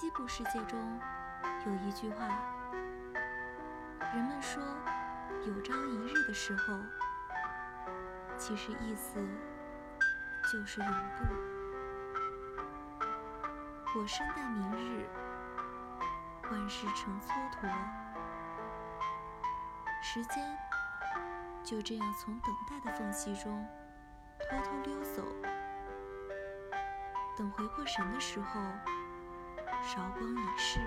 西部世界中有一句话，人们说“有朝一日”的时候，其实意思就是永不。我生待明日，万事成蹉跎，时间就这样从等待的缝隙中偷偷溜走。等回过神的时候，韶光已逝。